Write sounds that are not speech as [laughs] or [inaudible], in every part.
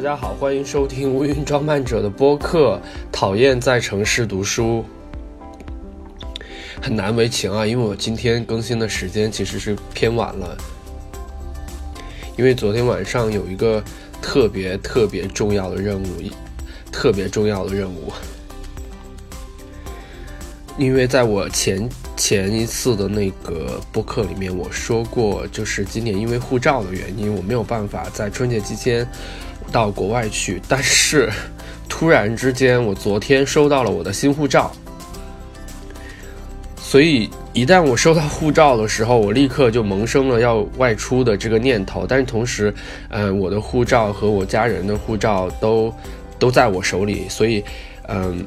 大家好，欢迎收听乌云装扮者的播客。讨厌在城市读书，很难为情啊，因为我今天更新的时间其实是偏晚了，因为昨天晚上有一个特别特别重要的任务，特别重要的任务。因为在我前前一次的那个播客里面，我说过，就是今年因为护照的原因，我没有办法在春节期间到国外去。但是 [laughs] 突然之间，我昨天收到了我的新护照，所以一旦我收到护照的时候，我立刻就萌生了要外出的这个念头。但是同时，嗯，我的护照和我家人的护照都都在我手里，所以，嗯。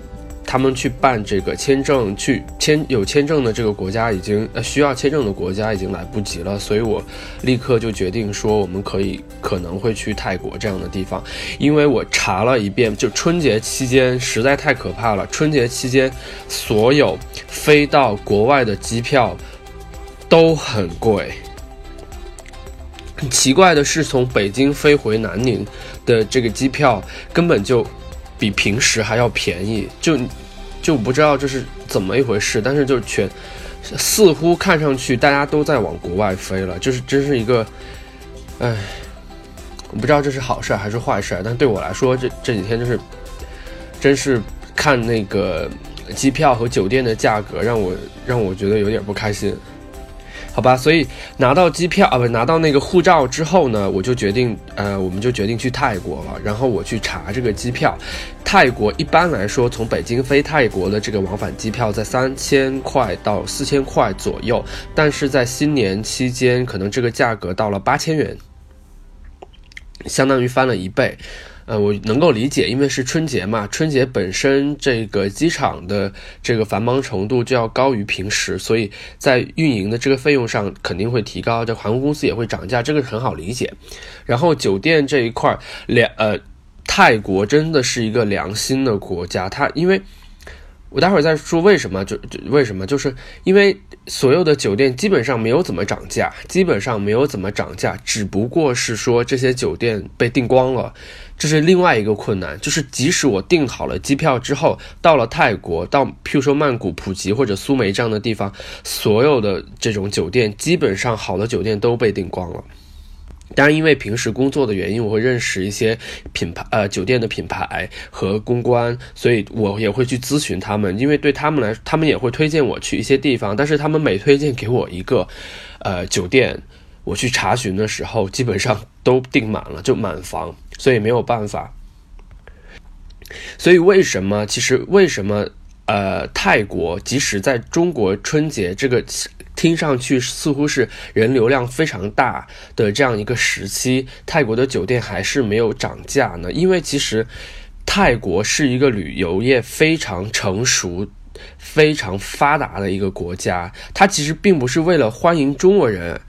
他们去办这个签证，去签有签证的这个国家已经呃需要签证的国家已经来不及了，所以我立刻就决定说我们可以可能会去泰国这样的地方，因为我查了一遍，就春节期间实在太可怕了，春节期间所有飞到国外的机票都很贵。很奇怪的是，从北京飞回南宁的这个机票根本就。比平时还要便宜，就就不知道这是怎么一回事，但是就全似乎看上去大家都在往国外飞了，就是真是一个，唉，我不知道这是好事还是坏事，但对我来说，这这几天就是真是看那个机票和酒店的价格，让我让我觉得有点不开心。好吧，所以拿到机票啊，不拿到那个护照之后呢，我就决定，呃，我们就决定去泰国了。然后我去查这个机票，泰国一般来说从北京飞泰国的这个往返机票在三千块到四千块左右，但是在新年期间，可能这个价格到了八千元，相当于翻了一倍。呃，我能够理解，因为是春节嘛，春节本身这个机场的这个繁忙程度就要高于平时，所以在运营的这个费用上肯定会提高，这航空公司也会涨价，这个很好理解。然后酒店这一块，良呃，泰国真的是一个良心的国家，它因为。我待会儿再说为什么，就就为什么，就是因为所有的酒店基本上没有怎么涨价，基本上没有怎么涨价，只不过是说这些酒店被订光了，这是另外一个困难，就是即使我订好了机票之后，到了泰国，到譬如说曼谷、普吉或者苏梅这样的地方，所有的这种酒店基本上好的酒店都被订光了。当然，因为平时工作的原因，我会认识一些品牌，呃，酒店的品牌和公关，所以我也会去咨询他们。因为对他们来，他们也会推荐我去一些地方。但是他们每推荐给我一个，呃，酒店，我去查询的时候，基本上都订满了，就满房，所以没有办法。所以为什么？其实为什么？呃，泰国即使在中国春节这个。听上去似乎是人流量非常大的这样一个时期，泰国的酒店还是没有涨价呢？因为其实泰国是一个旅游业非常成熟、非常发达的一个国家，它其实并不是为了欢迎中国人，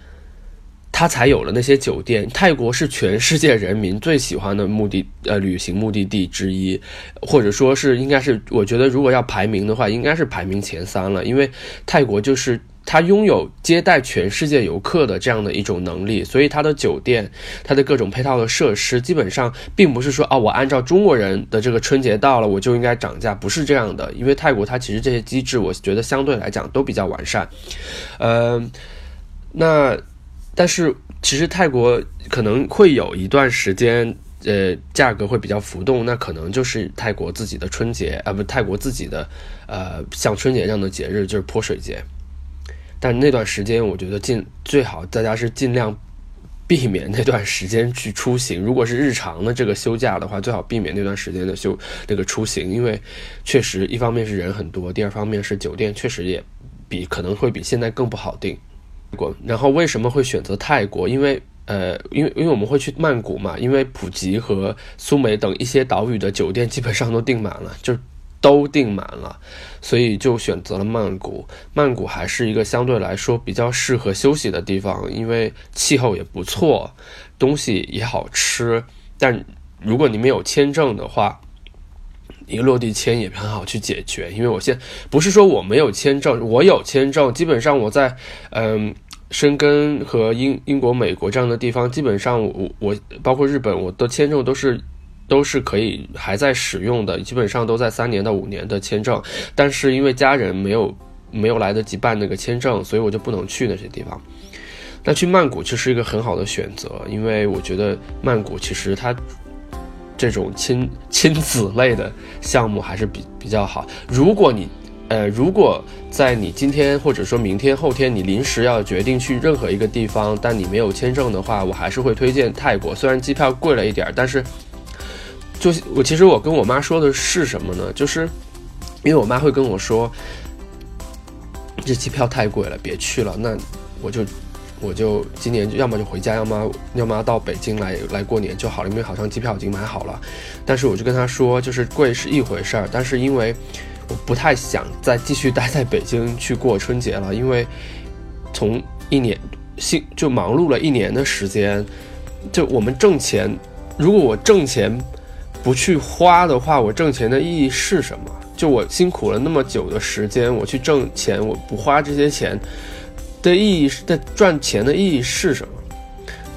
它才有了那些酒店。泰国是全世界人民最喜欢的目的呃旅行目的地之一，或者说是应该是，我觉得如果要排名的话，应该是排名前三了，因为泰国就是。它拥有接待全世界游客的这样的一种能力，所以它的酒店、它的各种配套的设施，基本上并不是说啊，我按照中国人的这个春节到了，我就应该涨价，不是这样的。因为泰国它其实这些机制，我觉得相对来讲都比较完善。呃，那但是其实泰国可能会有一段时间，呃，价格会比较浮动，那可能就是泰国自己的春节啊，不，泰国自己的呃，像春节这样的节日，就是泼水节。但那段时间，我觉得尽最好大家是尽量避免那段时间去出行。如果是日常的这个休假的话，最好避免那段时间的休那个出行，因为确实一方面是人很多，第二方面是酒店确实也比可能会比现在更不好订。然后为什么会选择泰国？因为呃，因为因为我们会去曼谷嘛，因为普吉和苏梅等一些岛屿的酒店基本上都订满了，就。都订满了，所以就选择了曼谷。曼谷还是一个相对来说比较适合休息的地方，因为气候也不错，东西也好吃。但如果你没有签证的话，一个落地签也很好去解决。因为我现不是说我没有签证，我有签证。基本上我在嗯，申根和英英国、美国这样的地方，基本上我我包括日本，我的签证都是。都是可以还在使用的，基本上都在三年到五年的签证。但是因为家人没有没有来得及办那个签证，所以我就不能去那些地方。那去曼谷其实是一个很好的选择，因为我觉得曼谷其实它这种亲亲子类的项目还是比比较好。如果你呃，如果在你今天或者说明天、后天你临时要决定去任何一个地方，但你没有签证的话，我还是会推荐泰国。虽然机票贵了一点，但是就我其实我跟我妈说的是什么呢？就是因为我妈会跟我说，这机票太贵了，别去了。那我就。我就今年要么就回家，要么要么到北京来来过年就好了，因为好像机票已经买好了。但是我就跟她说，就是贵是一回事儿，但是因为我不太想再继续待在北京去过春节了，因为从一年新就忙碌了一年的时间，就我们挣钱，如果我挣钱不去花的话，我挣钱的意义是什么？就我辛苦了那么久的时间，我去挣钱，我不花这些钱。的意义是在赚钱的意义是什么？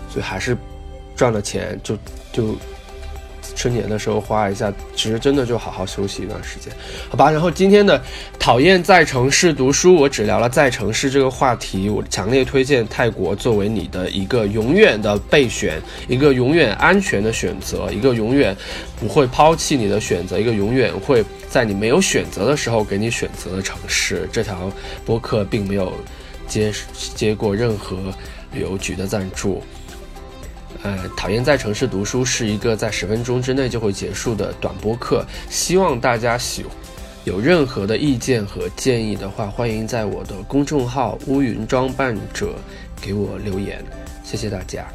所以还是赚了钱就就春节的时候花一下，其实真的就好好休息一段时间，好吧？然后今天的讨厌在城市读书，我只聊了在城市这个话题。我强烈推荐泰国作为你的一个永远的备选，一个永远安全的选择，一个永远不会抛弃你的选择，一个永远会在你没有选择的时候给你选择的城市。这条播客并没有。接接过任何旅游局的赞助，呃，讨厌在城市读书是一个在十分钟之内就会结束的短播课，希望大家喜有任何的意见和建议的话，欢迎在我的公众号乌云装扮者给我留言，谢谢大家。